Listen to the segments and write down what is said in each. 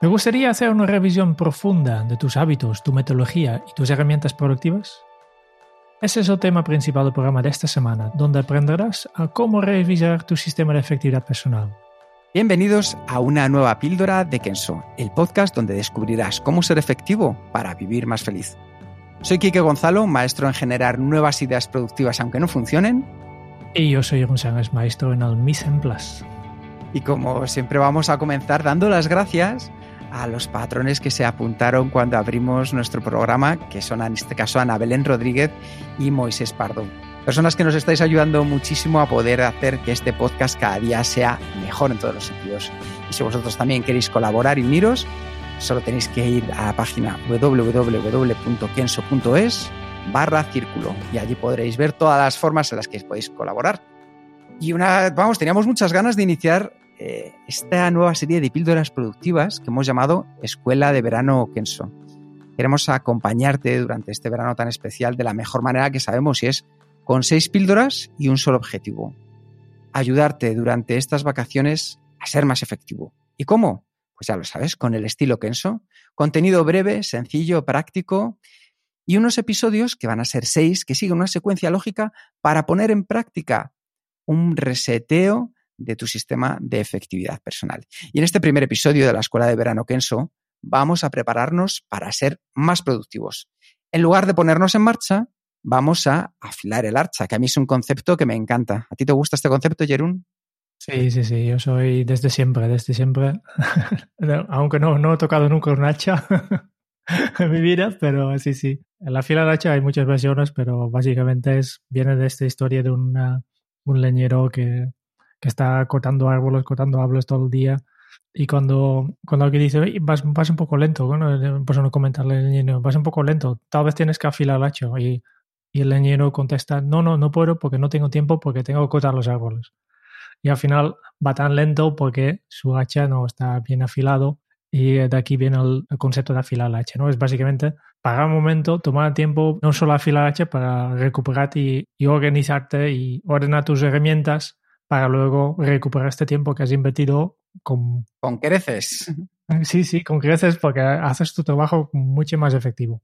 Me gustaría hacer una revisión profunda de tus hábitos, tu metodología y tus herramientas productivas. Ese es el tema principal del programa de esta semana, donde aprenderás a cómo revisar tu sistema de efectividad personal. Bienvenidos a una nueva píldora de Kenso, el podcast donde descubrirás cómo ser efectivo para vivir más feliz. Soy Kike Gonzalo, maestro en generar nuevas ideas productivas aunque no funcionen. Y yo soy González, maestro en el Mission Plus. Y como siempre vamos a comenzar dando las gracias a los patrones que se apuntaron cuando abrimos nuestro programa, que son en este caso Ana Belén Rodríguez y Moisés Pardo. Personas que nos estáis ayudando muchísimo a poder hacer que este podcast cada día sea mejor en todos los sentidos. Y si vosotros también queréis colaborar y uniros, solo tenéis que ir a la página www.kenso.es barra círculo y allí podréis ver todas las formas en las que podéis colaborar. Y una, vamos, teníamos muchas ganas de iniciar eh, esta nueva serie de píldoras productivas que hemos llamado Escuela de Verano Kenso. Queremos acompañarte durante este verano tan especial de la mejor manera que sabemos y es con seis píldoras y un solo objetivo. Ayudarte durante estas vacaciones a ser más efectivo. ¿Y cómo? Pues ya lo sabes, con el estilo Kenso. Contenido breve, sencillo, práctico y unos episodios que van a ser seis que siguen una secuencia lógica para poner en práctica un reseteo de tu sistema de efectividad personal. Y en este primer episodio de la Escuela de Verano Kenso vamos a prepararnos para ser más productivos. En lugar de ponernos en marcha, vamos a afilar el archa, que a mí es un concepto que me encanta. ¿A ti te gusta este concepto, Jerún? Sí, sí, sí, yo soy desde siempre, desde siempre, aunque no, no he tocado nunca un hacha en mi vida, pero sí, sí. En la fila del hacha hay muchas versiones, pero básicamente es, viene de esta historia de un leñero que que está cortando árboles, cortando árboles todo el día. Y cuando, cuando alguien dice, vas, vas un poco lento, bueno, pues no comentarle al leñero, vas un poco lento, tal vez tienes que afilar el hacha. Y, y el leñero contesta, no, no, no puedo porque no tengo tiempo porque tengo que cortar los árboles. Y al final va tan lento porque su hacha no está bien afilado y de aquí viene el, concepto de afilar el hacha, ¿no? Es básicamente pagar un momento, tomar tiempo, no solo afilar el hacha para recuperarte y, y organizarte y ordenar tus herramientas para luego recuperar este tiempo que has invertido con... Con creces. Sí, sí, con creces porque haces tu trabajo mucho más efectivo.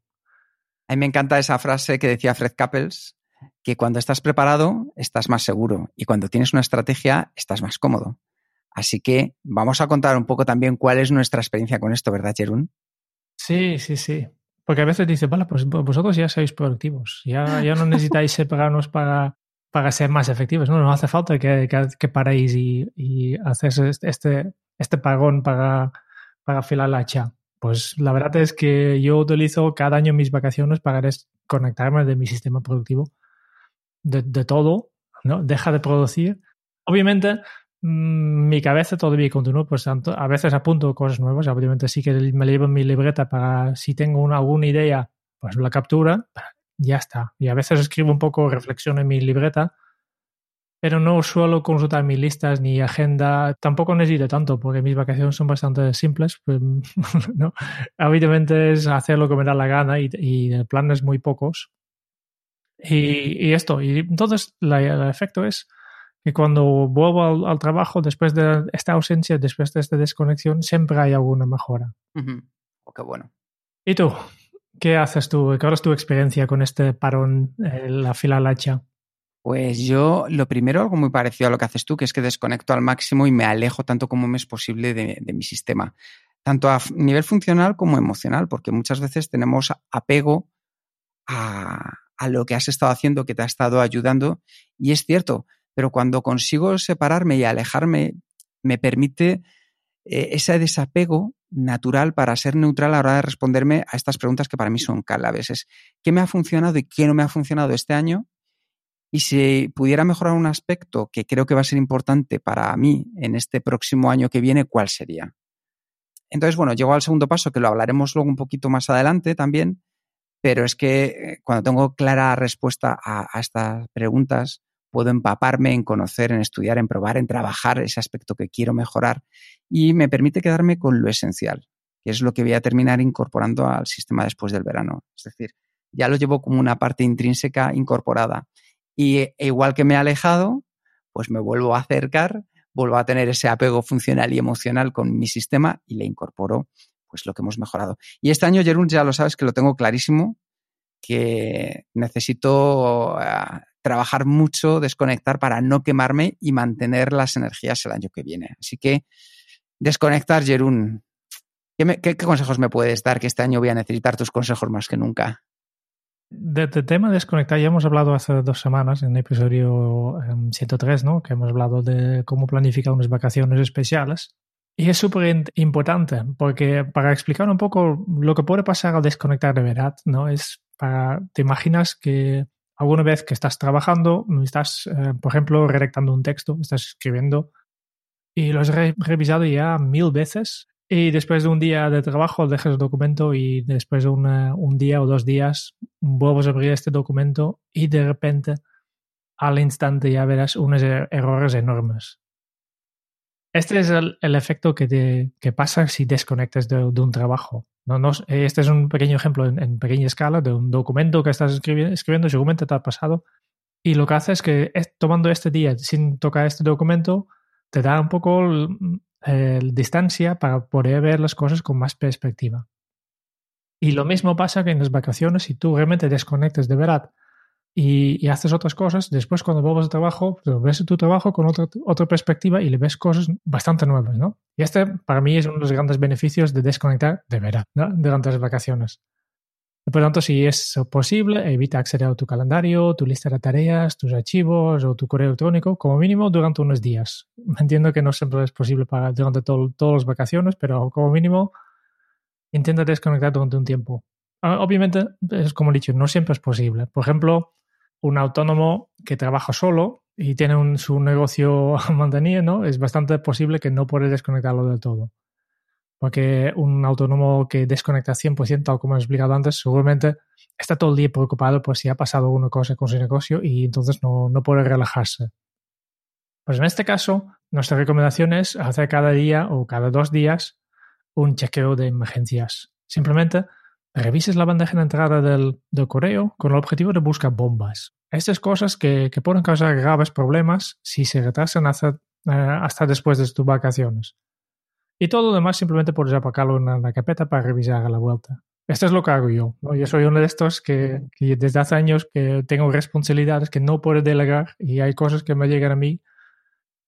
A mí me encanta esa frase que decía Fred Couples, que cuando estás preparado estás más seguro y cuando tienes una estrategia estás más cómodo. Así que vamos a contar un poco también cuál es nuestra experiencia con esto, ¿verdad, Jerún? Sí, sí, sí. Porque a veces dices, vale, pues vosotros ya sois productivos, ya, ya no necesitáis separarnos para, para ser más efectivos. No, no hace falta que, que, paréis y, y haces este, este pagón para, para afilar la hacha. Pues la verdad es que yo utilizo cada año mis vacaciones para desconectarme de mi sistema productivo, de, de todo, ¿no? Deja de producir. Obviamente, mmm, mi cabeza todavía continúa, pues tanto, a veces apunto cosas nuevas, obviamente sí que me llevo mi libreta para si tengo una, alguna idea, pues la captura, ya está. Y a veces escribo un poco reflexión en mi libreta, pero no suelo consultar mis listas ni agenda. Tampoco necesito tanto porque mis vacaciones son bastante simples. Pues, ¿no? Habitualmente es hacer lo que me da la gana y, y planes muy pocos. Y, y, esto, y entonces la, el efecto es que cuando vuelvo al, al, trabajo, después de esta ausencia, después de esta desconexión, siempre hay alguna mejora. Uh -huh. oh, qué bueno. ¿Y tú? ¿Qué haces tú? ¿Cuál es tu experiencia con este parón, eh, la fila al hacha? Pues yo, lo primero, algo muy parecido a lo que haces tú, que es que desconecto al máximo y me alejo tanto como me es posible de, de mi sistema, tanto a nivel funcional como emocional, porque muchas veces tenemos apego a, a lo que has estado haciendo, que te ha estado ayudando, y es cierto, pero cuando consigo separarme y alejarme, me permite eh, ese desapego natural para ser neutral a la hora de responderme a estas preguntas que para mí son claves. Es qué me ha funcionado y qué no me ha funcionado este año Y si pudiera mejorar un aspecto que creo que va a ser importante para mí en este próximo año que viene, ¿cuál sería? Entonces, bueno, llego al segundo paso, que lo hablaremos luego un poquito más adelante también, pero es que eh, cuando tengo clara respuesta a, a estas preguntas, puedo empaparme en conocer, en estudiar, en probar, en trabajar ese aspecto que quiero mejorar y me permite quedarme con lo esencial, que es lo que voy a terminar incorporando al sistema después del verano. Es decir, ya lo llevo como una parte intrínseca incorporada. Y e igual que me he alejado, pues me vuelvo a acercar, vuelvo a tener ese apego funcional y emocional con mi sistema y le incorporo pues lo que hemos mejorado. Y este año, Jerún, ya lo sabes que lo tengo clarísimo, que necesito uh, trabajar mucho, desconectar para no quemarme y mantener las energías el año que viene. Así que desconectar, Jerún. ¿Qué, qué, qué consejos me puedes dar? Que este año voy a necesitar tus consejos más que nunca. De, de, tema desconectar ya hemos hablado hace dos semanas en el episodio um, 103, ¿no? Que hemos hablado de cómo planificar unas vacaciones especiales. Y es súper importante porque para explicar un poco lo que puede pasar al desconectar de verdad, ¿no? Es para, te imaginas que alguna vez que estás trabajando, estás, eh, por ejemplo, redactando un texto, estás escribiendo y lo has re revisado ya mil veces y después de un día de trabajo dejas el documento y después de un día o dos días vuelves a abrir este documento y de repente al instante ya verás unos er-, errores enormes. Este es el, efecto que, te, que, pasa si desconectas de, de un trabajo. No, no, este es un pequeño ejemplo en, pequeña escala de un documento que estás escribiendo, escribiendo seguramente te ha pasado. Y lo que hace es que tomando este día sin tocar este documento, te da un poco eh, distancia para poder ver las cosas con más perspectiva. Y lo mismo pasa que en las vacaciones, si tú realmente desconectas de verdad y, y haces otras cosas, después cuando vuelves al trabajo, pues, ves tu trabajo con otra, otra perspectiva y le ves cosas bastante nuevas, ¿no? Y este para mí es uno de los grandes beneficios de desconectar de verdad ¿no? durante las vacaciones. Por lo tanto, si es posible, evita acceder a tu calendario, tu lista de tareas, tus archivos o tu correo electrónico, como mínimo durante unos días. Entiendo que no siempre es posible para durante todas las vacaciones, pero como mínimo intenta desconectar durante un tiempo. Obviamente, es como he dicho, no siempre es posible. Por ejemplo, un autónomo que trabaja solo y tiene un, su negocio mantenido, ¿no? es bastante posible que no puede desconectarlo del todo. Porque un autónomo que desconecta 100%, tal como he explicado antes, seguramente está todo el día preocupado por si ha pasado una cosa con su negocio y entonces no, no puede relajarse. Pues en este caso, nuestra recomendación es hacer cada día o cada dos días un chequeo de emergencias. Simplemente revises la bandeja de entrada del, del correo con el objetivo de buscar bombas. Estas cosas que, que pueden causar graves problemas si se retrasan hasta, eh, hasta después de tus vacaciones. Y todo lo demás simplemente puedes apacarlo en la carpeta para revisar a la vuelta. Esto es lo que hago yo. ¿no? Yo soy uno de estos que, desde hace años que tengo responsabilidades que no puedo delegar y hay cosas que me llegan a mí.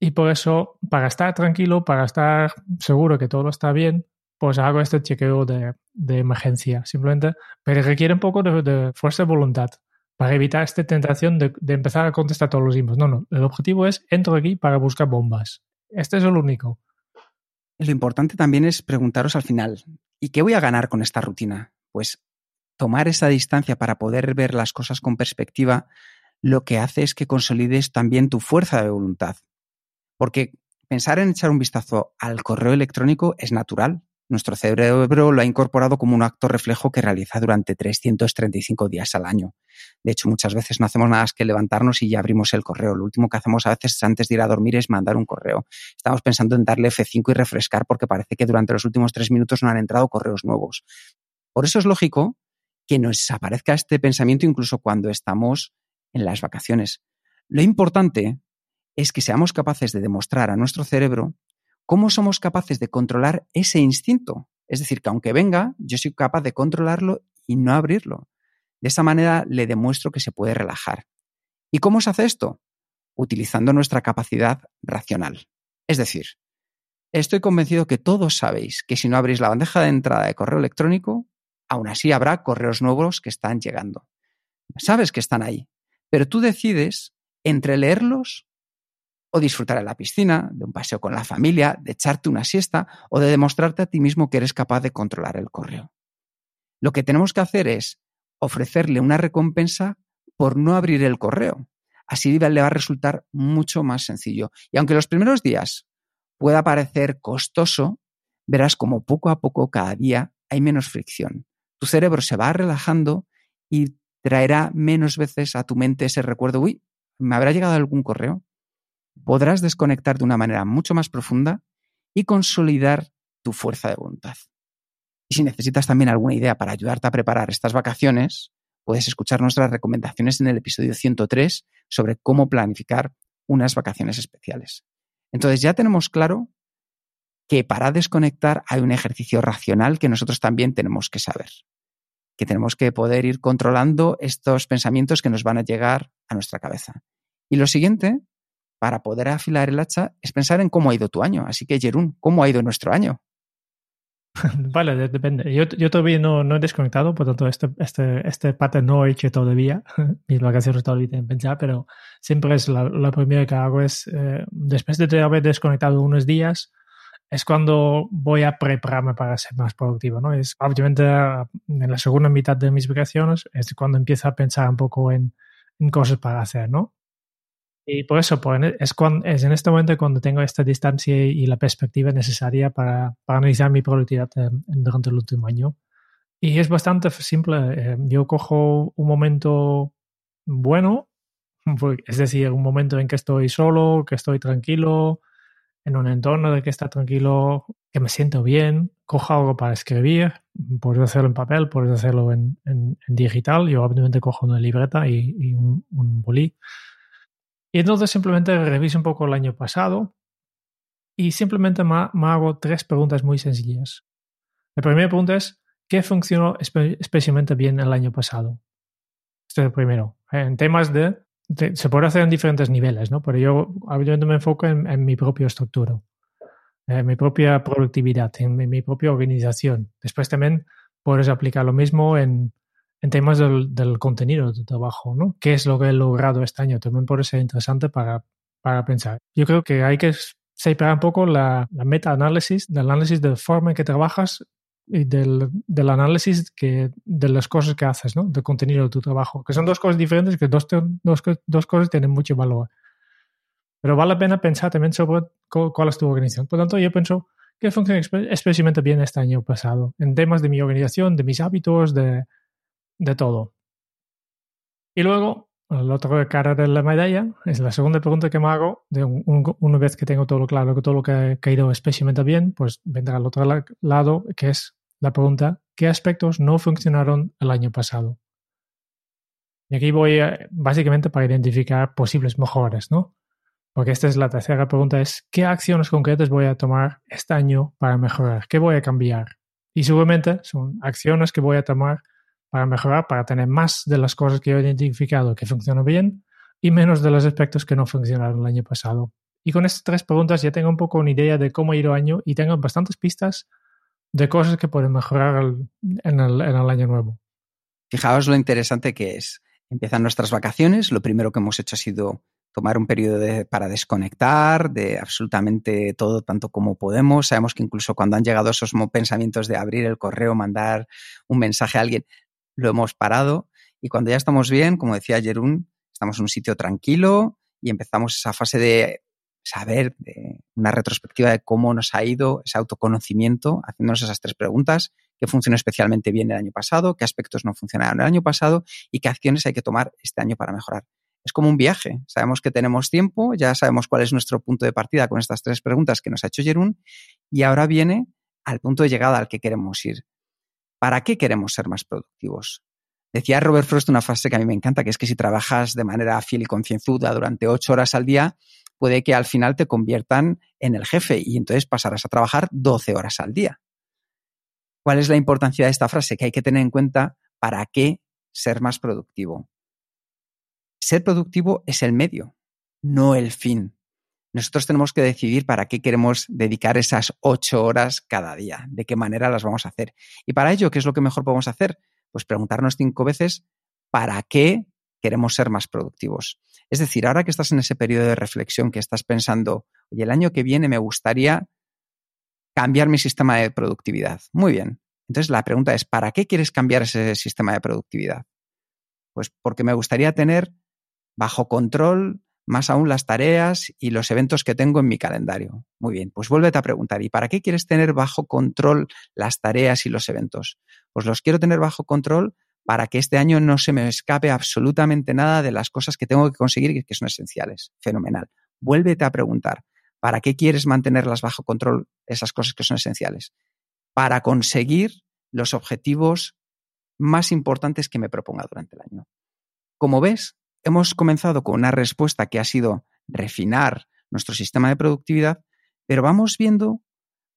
Y por eso, para estar tranquilo, para estar seguro que todo está bien, pues hago este chequeo de, emergencia. Simplemente, pero requiere un poco de, fuerza de voluntad para evitar esta tentación de, de, empezar a contestar todos los emails. No, no. El objetivo es entro aquí para buscar bombas. Este es el único. Lo importante también es preguntaros al final, ¿y qué voy a ganar con esta rutina? Pues tomar esa distancia para poder ver las cosas con perspectiva, lo que hace es que consolides también tu fuerza de voluntad. Porque pensar en echar un vistazo al correo electrónico es natural. Nuestro cerebro lo ha incorporado como un acto reflejo que realiza durante 335 días al año. De hecho, muchas veces no hacemos nada más que levantarnos y ya abrimos el correo. Lo último que hacemos a veces antes de ir a dormir es mandar un correo. Estamos pensando en darle F5 y refrescar porque parece que durante los últimos tres minutos no han entrado correos nuevos. Por eso es lógico que nos aparezca este pensamiento incluso cuando estamos en las vacaciones. Lo importante es que seamos capaces de demostrar a nuestro cerebro cómo somos capaces de controlar ese instinto. Es decir, que aunque venga, yo soy capaz de controlarlo y no abrirlo. De esa manera le demuestro que se puede relajar. ¿Y cómo se hace esto? Utilizando nuestra capacidad racional. Es decir, estoy convencido que todos sabéis que si no abrís la bandeja de entrada de correo electrónico, aún así habrá correos nuevos que están llegando. Sabes que están ahí, pero tú decides entre leerlos o disfrutar en la piscina, de un paseo con la familia, de echarte una siesta o de demostrarte a ti mismo que eres capaz de controlar el correo. Lo que tenemos que hacer es ofrecerle una recompensa por no abrir el correo. así le va a resultar mucho más sencillo. Y aunque los primeros días pueda parecer costoso, verás como poco a poco cada día hay menos fricción. Tu cerebro se va relajando y traerá menos veces a tu mente ese recuerdo, uy, ¿me habrá llegado algún correo? Podrás desconectar de una manera mucho más profunda y consolidar tu fuerza de voluntad. Y si necesitas también alguna idea para ayudarte a preparar estas vacaciones, puedes escuchar nuestras recomendaciones en el episodio 103 sobre cómo planificar unas vacaciones especiales. Entonces ya tenemos claro que para desconectar hay un ejercicio racional que nosotros también tenemos que saber, que tenemos que poder ir controlando estos pensamientos que nos van a llegar a nuestra cabeza. Y lo siguiente, para poder afilar el hacha, es pensar en cómo ha ido tu año. Así que, Jerún, ¿cómo ha ido nuestro año? Vale, depende. Yo, yo todavía no, no, he desconectado, por tanto, este, este, este parte no he hecho todavía. Mis vacaciones todavía en pensar, pero siempre es la, la primera que hago es, eh, después de haber desconectado unos días, es cuando voy a prepararme para ser más productivo, ¿no? Es obviamente en la segunda mitad de mis vacaciones es cuando empiezo a pensar un poco en, en cosas para hacer, ¿no? Y por eso pues, es, cuando, es en este momento cuando tengo esta distancia y la perspectiva necesaria para, para analizar mi productividad eh, durante el último año. Y es bastante simple. Eh, yo cojo un momento bueno, es decir, un momento en que estoy solo, que estoy tranquilo, en un entorno de que está tranquilo, que me siento bien, cojo algo para escribir, puedo hacerlo en papel, puedo hacerlo en, en, digital. Yo obviamente cojo una libreta y, y un, un bolí y entonces simplemente reviso un poco el año pasado y simplemente me, hago tres preguntas muy sencillas. La primera pregunta es, ¿qué funcionó especialmente bien el año pasado? Este es el primero. En temas de, se puede hacer en diferentes niveles, ¿no? Pero yo obviamente me enfoco en, mi propia estructura, en mi propia productividad, en mi propia organización. Después también puedes aplicar lo mismo en, en temas del, del, contenido de tu trabajo, ¿no? ¿Qué es lo que he logrado este año? También puede ser interesante para, para pensar. Yo creo que hay que separar un poco la, la meta-análisis, del análisis de forma en que trabajas y del, del, análisis que, de las cosas que haces, ¿no? Del contenido de tu trabajo, que son dos cosas diferentes, que dos, dos, dos cosas tienen mucho valor. Pero vale la pena pensar también sobre cuál es tu organización. Por lo tanto, yo pienso que funciona especialmente bien este año pasado en temas de mi organización, de mis hábitos, de, de todo. Y luego, la otra cara de la medalla es la segunda pregunta que me hago. De una vez que tengo todo lo claro, que todo lo que ha caído especialmente bien, pues vendrá al otro lado, que es la pregunta, ¿qué aspectos no funcionaron el año pasado? Y aquí voy básicamente para identificar posibles mejoras, ¿no? Porque esta es la tercera pregunta, es ¿qué acciones concretas voy a tomar este año para mejorar? ¿Qué voy a cambiar? Y seguramente son acciones que voy a tomar para mejorar, para tener más de las cosas que he identificado que funcionan bien y menos de los aspectos que no funcionaron el año pasado. Y con estas tres preguntas ya tengo un poco una idea de cómo ir el año y tengo bastantes pistas de cosas que pueden mejorar en, el, en el año nuevo. Fijaos lo interesante que es. Empiezan nuestras vacaciones, lo primero que hemos hecho ha sido tomar un periodo para desconectar de absolutamente todo tanto como podemos. Sabemos que incluso cuando han llegado esos pensamientos de abrir el correo, mandar un mensaje a alguien, lo hemos parado y cuando ya estamos bien, como decía Jerún, estamos en un sitio tranquilo y empezamos esa fase de saber, de una retrospectiva de cómo nos ha ido ese autoconocimiento, haciéndonos esas tres preguntas, qué funcionó especialmente bien el año pasado, qué aspectos no funcionaron el año pasado y qué acciones hay que tomar este año para mejorar. Es como un viaje, sabemos que tenemos tiempo, ya sabemos cuál es nuestro punto de partida con estas tres preguntas que nos ha hecho Jerún y ahora viene al punto de llegada al que queremos ir. ¿Para qué queremos ser más productivos? Decía Robert Frost una frase que a mí me encanta, que es que si trabajas de manera fiel y concienzuda durante ocho horas al día, puede que al final te conviertan en el jefe y entonces pasarás a trabajar 12 horas al día. ¿Cuál es la importancia de esta frase? Que hay que tener en cuenta para qué ser más productivo. Ser productivo es el medio, no el fin. Nosotros tenemos que decidir para qué queremos dedicar esas ocho horas cada día, de qué manera las vamos a hacer. Y para ello, ¿qué es lo que mejor podemos hacer? Pues preguntarnos cinco veces para qué queremos ser más productivos. Es decir, ahora que estás en ese periodo de reflexión, que estás pensando, oye, el año que viene me gustaría cambiar mi sistema de productividad. Muy bien. Entonces la pregunta es, ¿para qué quieres cambiar ese sistema de productividad? Pues porque me gustaría tener bajo control, más aún las tareas y los eventos que tengo en mi calendario. Muy bien, pues vuélvete a preguntar, ¿y para qué quieres tener bajo control las tareas y los eventos? Pues los quiero tener bajo control para que este año no se me escape absolutamente nada de las cosas que tengo que conseguir y que son esenciales. Fenomenal. Vuélvete a preguntar, ¿para qué quieres mantenerlas bajo control esas cosas que son esenciales? Para conseguir los objetivos más importantes que me proponga durante el año. Como ves, hemos comenzado con una respuesta que ha sido refinar nuestro sistema de productividad, pero vamos viendo,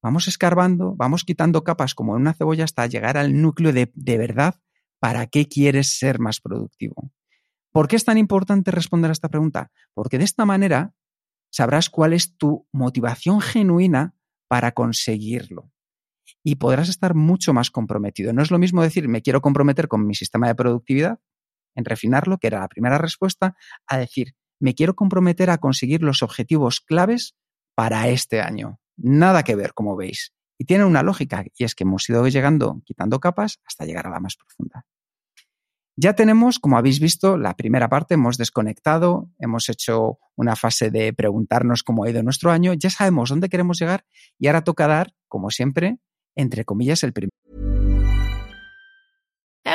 vamos escarbando, vamos quitando capas como en una cebolla hasta llegar al núcleo de, de verdad para qué quieres ser más productivo. ¿Por qué es tan importante responder a esta pregunta? Porque de esta manera sabrás cuál es tu motivación genuina para conseguirlo y podrás estar mucho más comprometido. No es lo mismo decir, me quiero comprometer con mi sistema de productividad, en refinarlo, que era la primera respuesta, a decir, me quiero comprometer a conseguir los objetivos claves para este año. Nada que ver, como veis. Y tiene una lógica, y es que hemos ido llegando, quitando capas, hasta llegar a la más profunda. Ya tenemos, como habéis visto, la primera parte, hemos desconectado, hemos hecho una fase de preguntarnos cómo ha ido nuestro año, ya sabemos dónde queremos llegar y ahora toca dar, como siempre, entre comillas, el primer.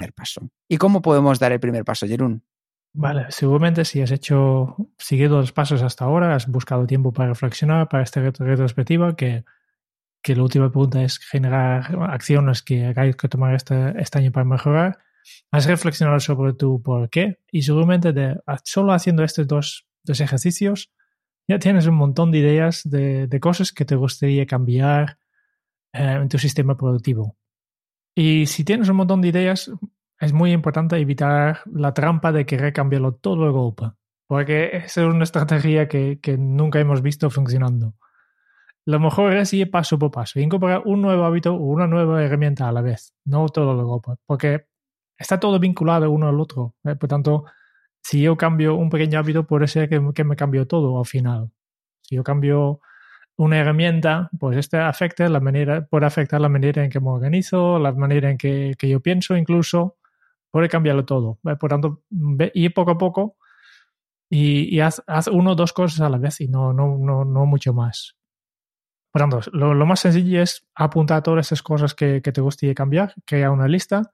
Primer paso. ¿Y cómo podemos dar el primer paso, Jerún? Vale, seguramente si has hecho, seguido los pasos hasta ahora, has buscado tiempo para reflexionar, para esta retrospectiva, que, que la última pregunta es generar acciones que hay que tomar este, este año para mejorar. Has reflexionado sobre tu por qué y seguramente de, solo haciendo estos dos, dos ejercicios ya tienes un montón de ideas de, de cosas que te gustaría cambiar eh, en tu sistema productivo. Y si tienes un montón de ideas, es muy importante evitar la trampa de querer cambiarlo todo de golpe, porque esa es una estrategia que, que nunca hemos visto funcionando. Lo mejor es ir paso por paso, incorporar un nuevo hábito o una nueva herramienta a la vez, no todo de golpe, porque está todo vinculado uno al otro. ¿eh? Por tanto, si yo cambio un pequeño hábito, puede ser que, que me cambie todo al final. Si yo cambio una herramienta, pues este afecta la manera, puede afectar la manera en que me organizo, la manera en que, que yo pienso incluso, puede cambiarlo todo. Por tanto, ir poco a poco y, y haz, haz, uno o dos cosas a la vez y no, no, no, no mucho más. Por tanto, lo, lo, más sencillo es apuntar todas esas cosas que, que te gustaría cambiar, crear una lista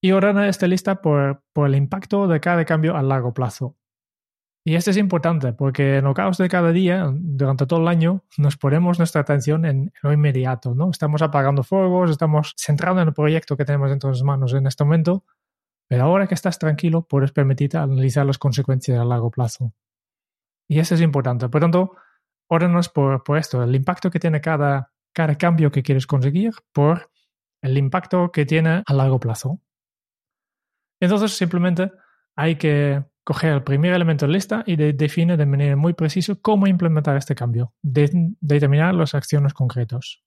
y ordena esta lista por, por, el impacto de cada cambio a largo plazo. Y esto es importante porque en lo caos de cada día, durante todo el año, nos ponemos nuestra atención en, lo inmediato, ¿no? Estamos apagando fuegos, estamos centrados en el proyecto que tenemos en nuestras manos en este momento, pero ahora que estás tranquilo, puedes permitirte analizar las consecuencias a largo plazo. Y eso es importante. Por tanto, órdenos por, por esto, el impacto que tiene cada, cada cambio que quieres conseguir por el impacto que tiene a largo plazo. Entonces simplemente hay que coger el primer elemento de lista y de, define de manera muy precisa cómo implementar este cambio, de, determinar las acciones concretas.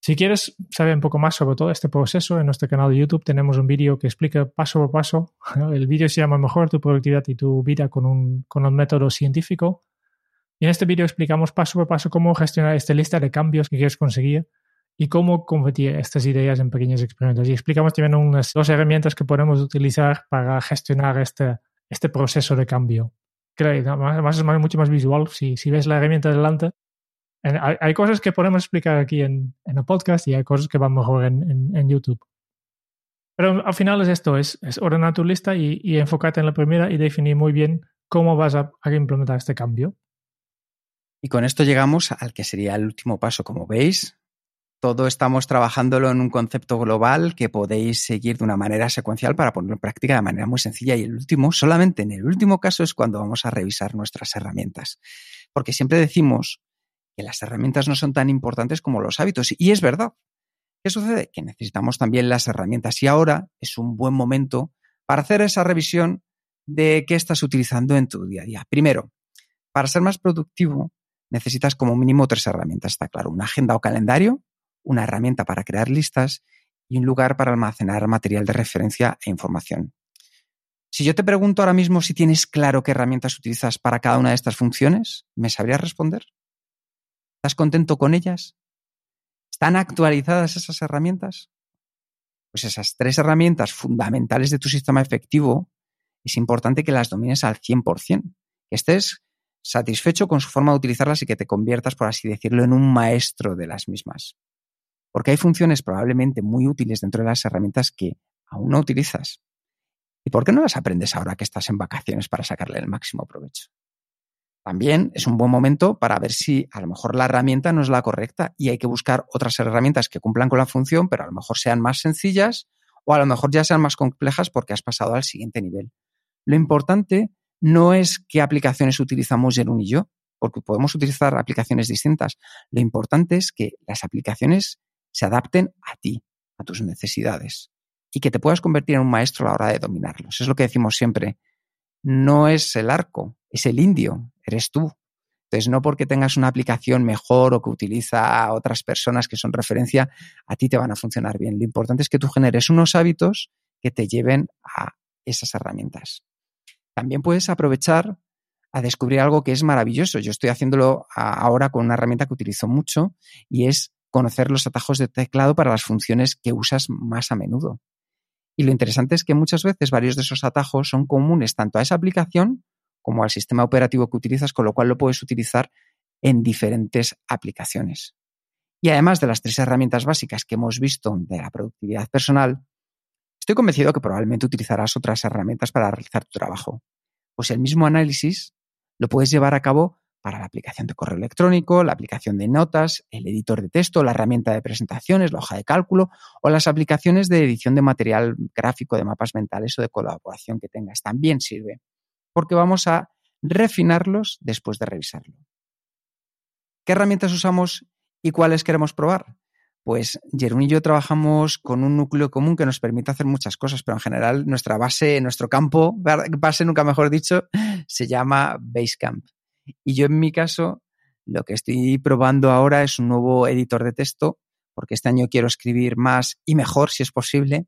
Si quieres saber un poco más sobre todo este proceso, en nuestro canal de YouTube tenemos un vídeo que explica paso por paso. El vídeo se llama Mejor tu productividad y tu vida con un, con un método científico. Y en este vídeo explicamos paso por paso cómo gestionar esta lista de cambios que quieres conseguir y cómo convertir estas ideas en pequeños experimentos. Y explicamos también unas dos herramientas que podemos utilizar para gestionar este, este proceso de cambio. Creo, además es mucho más visual. Si, si ves la herramienta delante, hay, cosas que podemos explicar aquí en, en, el podcast y hay cosas que van mejor en, en, en, YouTube. Pero al final es esto, es, es ordenar tu lista y, y, enfocarte en la primera y definir muy bien cómo vas a, a implementar este cambio. Y con esto llegamos al que sería el último paso. Como veis, todo estamos trabajándolo en un concepto global que podéis seguir de una manera secuencial para ponerlo en práctica de manera muy sencilla. Y el último, solamente en el último caso, es cuando vamos a revisar nuestras herramientas. Porque siempre decimos que las herramientas no son tan importantes como los hábitos. Y es verdad. ¿Qué sucede? Que necesitamos también las herramientas y ahora es un buen momento para hacer esa revisión de qué estás utilizando en tu día a día. Primero, para ser más productivo, necesitas como mínimo tres herramientas, está claro. Una agenda o calendario, una herramienta para crear listas y un lugar para almacenar material de referencia e información. Si yo te pregunto ahora mismo si tienes claro qué herramientas utilizas para cada una de estas funciones, ¿me sabrías responder? ¿Estás contento con ellas? ¿Están actualizadas esas herramientas? Pues esas tres herramientas fundamentales de tu sistema efectivo es importante que las domines al 100%, que estés satisfecho con su forma de utilizarlas y que te conviertas, por así decirlo, en un maestro de las mismas. Porque hay funciones probablemente muy útiles dentro de las herramientas que aún no utilizas. ¿Y por qué no las aprendes ahora que estás en vacaciones para sacarle el máximo provecho? También es un buen momento para ver si a lo mejor la herramienta no es la correcta y hay que buscar otras herramientas que cumplan con la función, pero a lo mejor sean más sencillas o a lo mejor ya sean más complejas porque has pasado al siguiente nivel. Lo importante no es qué aplicaciones utilizamos Jerún y yo, porque podemos utilizar aplicaciones distintas. Lo importante es que las aplicaciones se adapten a ti, a tus necesidades, y que te puedas convertir en un maestro a la hora de dominarlos. Es lo que decimos siempre. No es el arco, es el indio, eres tú. Entonces, no porque tengas una aplicación mejor o que utiliza a otras personas que son referencia, a ti te van a funcionar bien. Lo importante es que tú generes unos hábitos que te lleven a esas herramientas. También puedes aprovechar a descubrir algo que es maravilloso. Yo estoy haciéndolo ahora con una herramienta que utilizo mucho y es conocer los atajos de teclado para las funciones que usas más a menudo. Y lo interesante es que muchas veces varios de esos atajos son comunes tanto a esa aplicación como al sistema operativo que utilizas, con lo cual lo puedes utilizar en diferentes aplicaciones. Y además de las tres herramientas básicas que hemos visto de la productividad personal, Estoy convencido que probablemente utilizarás otras herramientas para realizar tu trabajo. Pues el mismo análisis lo puedes llevar a cabo para la aplicación de correo electrónico, la aplicación de notas, el editor de texto, la herramienta de presentaciones, la hoja de cálculo o las aplicaciones de edición de material gráfico, de mapas mentales o de colaboración que tengas. También sirve, porque vamos a refinarlos después de revisarlo. ¿Qué herramientas usamos y cuáles queremos probar? pues Jerún y yo trabajamos con un núcleo común que nos permite hacer muchas cosas, pero en general nuestra base, nuestro campo, base nunca mejor dicho, se llama Basecamp. Y yo en mi caso, lo que estoy probando ahora es un nuevo editor de texto, porque este año quiero escribir más y mejor si es posible,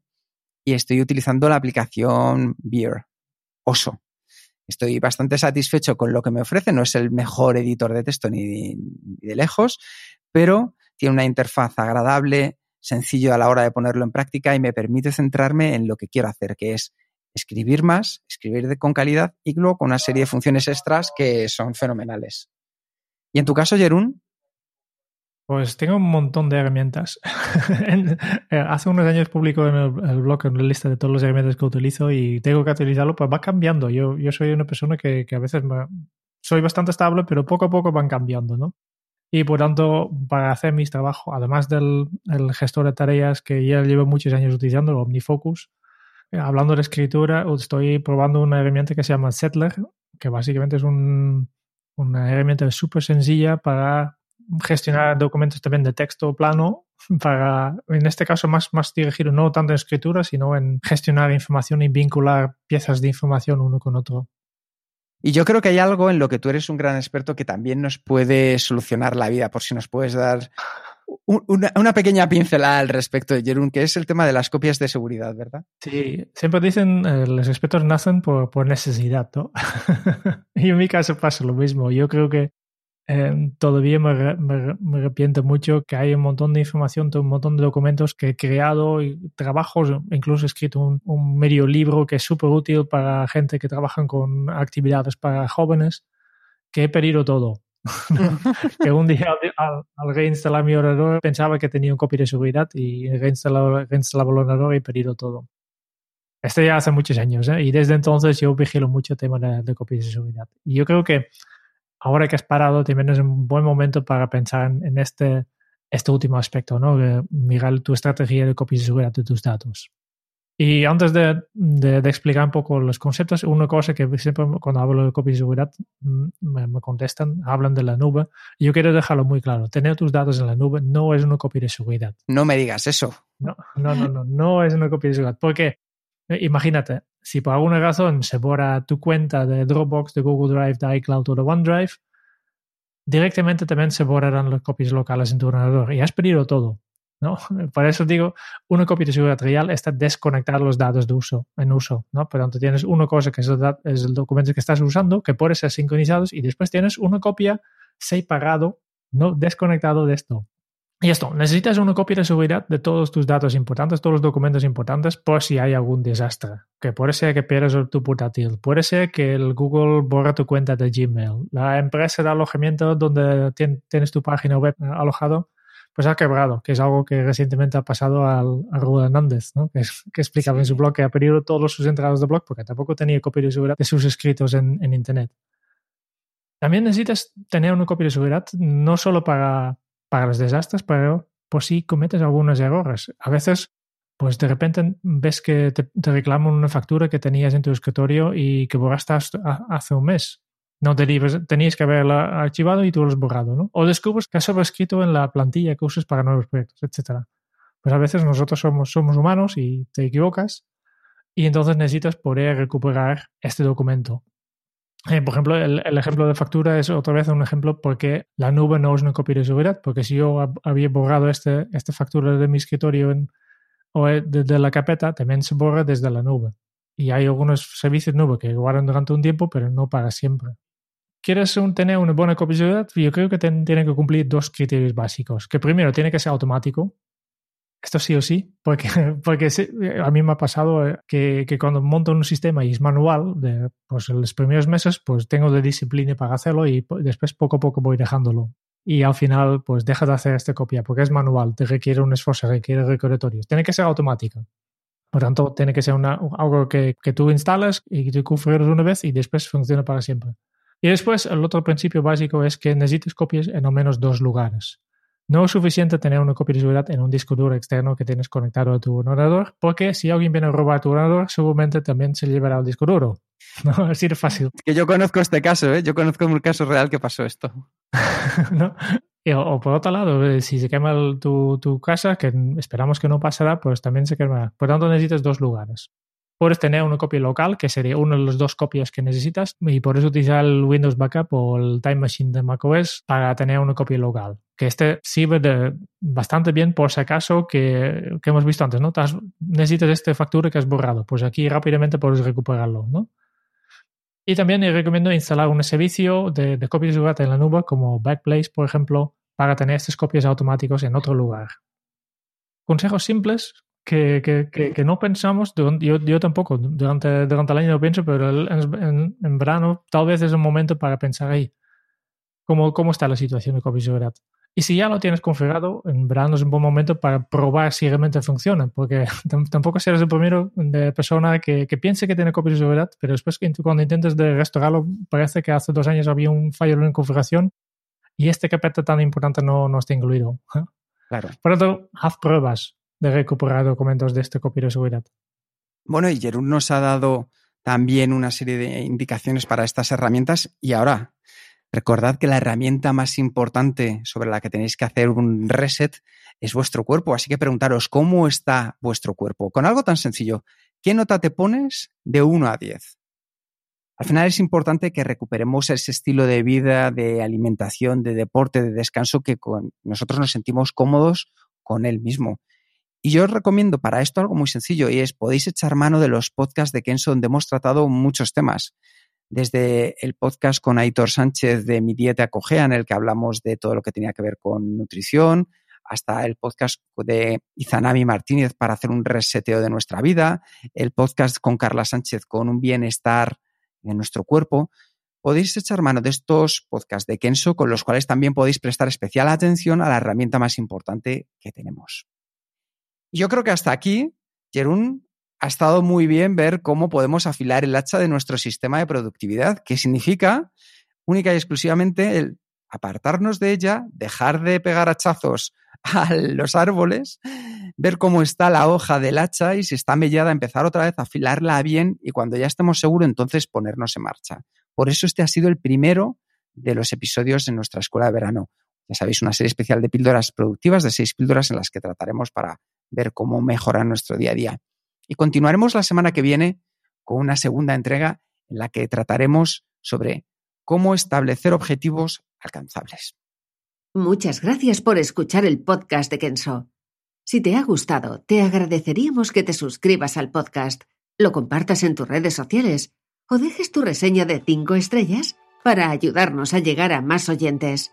y estoy utilizando la aplicación Beer, Oso. Estoy bastante satisfecho con lo que me ofrece, no es el mejor editor de texto ni de lejos, pero tiene una interfaz agradable, sencillo a la hora de ponerlo en práctica y me permite centrarme en lo que quiero hacer, que es escribir más, escribir con calidad y luego con una serie de funciones extras que son fenomenales. ¿Y en tu caso, Jerún? Pues tengo un montón de herramientas. Eh, hace unos años publico en el, blog una lista de todas las herramientas que utilizo y tengo que utilizarlo, pues va cambiando. Yo, soy una persona que, a veces soy bastante estable, pero poco a poco van cambiando, ¿no? Y por tanto, para hacer mis trabajos, además del gestor de tareas que ya llevo muchos años utilizando, el OmniFocus, hablando de escritura, estoy probando una herramienta que se llama Settler, que básicamente es un, una herramienta súper sencilla para gestionar documentos también de texto plano, para, en este caso, más, más dirigido no tanto en escritura, sino en gestionar información y vincular piezas de información uno con otro. Y yo creo que hay algo en lo que tú eres un gran experto que también nos puede solucionar la vida, por si nos puedes dar una, pequeña pincelada al respecto de Jerún, que es el tema de las copias de seguridad, ¿verdad? Sí, siempre dicen, eh, los expertos nacen por, por necesidad, ¿no? y en mi caso pasa lo mismo. Yo creo que eh, todavía me, me, arrepiento mucho que hay un montón de información, un montón de documentos que he creado y trabajos, incluso he escrito un, medio libro que es súper útil para gente que trabaja con actividades para jóvenes, que he perdido todo. Que un día al, reinstalar mi ordenador pensaba que tenía un copia de seguridad y reinstallaba, reinstallaba el ordenador y perdido todo. Este ya hace muchos años, ¿eh? y desde entonces yo vigilo mucho el tema de, de copias de seguridad. Y yo creo que ahora que has parado, también es un buen momento para pensar en, este, este último aspecto, ¿no? mirar tu estrategia de copias de seguridad de tus datos. Y antes de, de, explicar un poco los conceptos, una cosa que siempre cuando hablo de copias de seguridad mm, me, me, contestan, hablan de la nube. Yo quiero dejarlo muy claro. Tener tus datos en la nube no es una copia de seguridad. No me digas eso. No, no, no, no, no es una copia de seguridad. Porque eh, imagínate, si por alguna razón se borra tu cuenta de Dropbox, de Google Drive, de iCloud o de OneDrive, directamente también se borrarán las copias locales en tu ordenador y has perdido todo. ¿No? Por eso digo, una copia de seguridad real está desconectar los datos de uso, en uso. ¿no? Por tanto, tienes una cosa que es el, es documento que estás usando, que puede ser sincronizados, y después tienes una copia separado, no desconectado de esto. Y esto, necesitas una copia de seguridad de todos tus datos importantes, todos los documentos importantes, por si hay algún desastre. Que puede ser que pierdas tu portátil, puede ser que el Google borra tu cuenta de Gmail, la empresa de alojamiento donde tienes tu página web alojado, pues ha quebrado, que es algo que recientemente ha pasado al, a Rubén Hernández, ¿no? que, que explicaba en su blog que ha perdido todos sus entradas de blog porque tampoco tenía copia de seguridad de sus escritos en, en Internet. También necesitas tener una copia de seguridad no solo para para los desastres, pero por si cometes algunos errores. A veces, pues de repente ves que te, reclaman una factura que tenías en tu escritorio y que borraste hace un mes. No te tenías que haberla archivado y tú lo has borrado, ¿no? O descubres que has sobrescrito en la plantilla que usas para nuevos proyectos, etc. Pues a veces nosotros somos, somos humanos y te equivocas y entonces necesitas poder recuperar este documento. Eh, por ejemplo, el, ejemplo de factura es otra vez un ejemplo porque la nube no es una copia de seguridad, porque si yo había borrado este, esta factura de mi escritorio en, o de, la carpeta, también se borra desde la nube. Y hay algunos servicios nube que guardan durante un tiempo, pero no para siempre. ¿Quieres tener una buena seguridad? Yo creo que tiene que cumplir dos criterios básicos. Que primero tiene que ser automático, esto sí o sí, porque, porque a mí me ha pasado eh, que, que, cuando monto un sistema y es manual, de, pues en los primeros meses pues tengo de disciplina para hacerlo y después poco a poco voy dejándolo. Y al final pues dejas de hacer esta copia porque es manual, te requiere un esfuerzo, requiere recordatorios. Tiene que ser automática. Por tanto, tiene que ser una, algo que, que tú instalas y que tú configuras una vez y después funciona para siempre. Y después, el otro principio básico es que necesitas copias en al menos dos lugares. No es suficiente tener una copia de seguridad en un disco duro externo que tienes conectado a tu ordenador, porque si alguien viene a robar tu ordenador, seguramente también se llevará el disco duro. No, así de fácil. Que yo conozco este caso, ¿eh? Yo conozco un caso real que pasó esto. ¿No? o, por otro lado, eh, si se quema tu, tu, casa, que esperamos que no pasará, pues también se quemará. Por tanto, necesitas dos lugares puedes tener una copia local, que sería una de las dos copias que necesitas, y por eso utilizar el Windows Backup o el Time Machine de macOS para tener una copia local. Que este sirve de bastante bien por si acaso que, que hemos visto antes, ¿no? necesitas este factura que has borrado, pues aquí rápidamente puedes recuperarlo, ¿no? Y también recomiendo instalar un servicio de, de copias de seguridad en la nube como Backblaze, por ejemplo, para tener estas copias automáticos en otro lugar. Consejos simples que, que, que, no pensamos, yo, yo tampoco, durante, durante el año no pienso, pero en, en, verano tal vez es un momento para pensar ahí cómo, cómo está la situación de seguridad. Y si ya lo tienes configurado, en verano es un buen momento para probar si realmente funciona, porque tampoco serás el primero de persona que, que piense que tiene copia de seguridad, pero después cuando intentes de restaurarlo, parece que hace dos años había un fallo en configuración y este carpeta tan importante no, no está incluido. Claro. Por lo tanto, haz pruebas de recuperar documentos de este copia de. Bueno, y Jerún nos ha dado también una serie de indicaciones para estas herramientas y ahora recordad que la herramienta más importante sobre la que tenéis que hacer un reset es vuestro cuerpo, así que preguntaros cómo está vuestro cuerpo. Con algo tan sencillo, ¿qué nota te pones de 1 a 10? Al final es importante que recuperemos ese estilo de vida, de alimentación, de deporte, de descanso que nosotros nos sentimos cómodos con él mismo. Y yo os recomiendo para esto algo muy sencillo y es podéis echar mano de los podcasts de Kenzo donde hemos tratado muchos temas. Desde el podcast con Aitor Sánchez de Mi Dieta Cogea, en el que hablamos de todo lo que tenía que ver con nutrición, hasta el podcast de Izanami Martínez para hacer un reseteo de nuestra vida, el podcast con Carla Sánchez con un bienestar en nuestro cuerpo. Podéis echar mano de estos podcasts de Kenso, con los cuales también podéis prestar especial atención a la herramienta más importante que tenemos. Yo creo que hasta aquí, Jerún, ha estado muy bien ver cómo podemos afilar el hacha de nuestro sistema de productividad, que significa única y exclusivamente el apartarnos de ella, dejar de pegar hachazos a los árboles, ver cómo está la hoja del hacha y si está mellada, empezar otra vez a afilarla bien y cuando ya estemos seguros, entonces ponernos en marcha. Por eso este ha sido el primero de los episodios en nuestra escuela de verano. Ya sabéis, una serie especial de píldoras productivas, de seis píldoras en las que trataremos para ver cómo mejorar nuestro día a día. Y continuaremos la semana que viene con una segunda entrega en la que trataremos sobre cómo establecer objetivos alcanzables. Muchas gracias por escuchar el podcast de Kenso. Si te ha gustado, te agradeceríamos que te suscribas al podcast, lo compartas en tus redes sociales o dejes tu reseña de 5 estrellas para ayudarnos a llegar a más oyentes.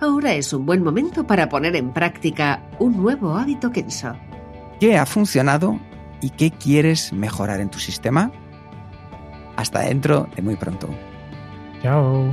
ahora es un buen momento para poner en práctica un nuevo hábito Kenso. ¿Qué ha funcionado y qué quieres mejorar en tu sistema? Hasta dentro de muy pronto. Chao.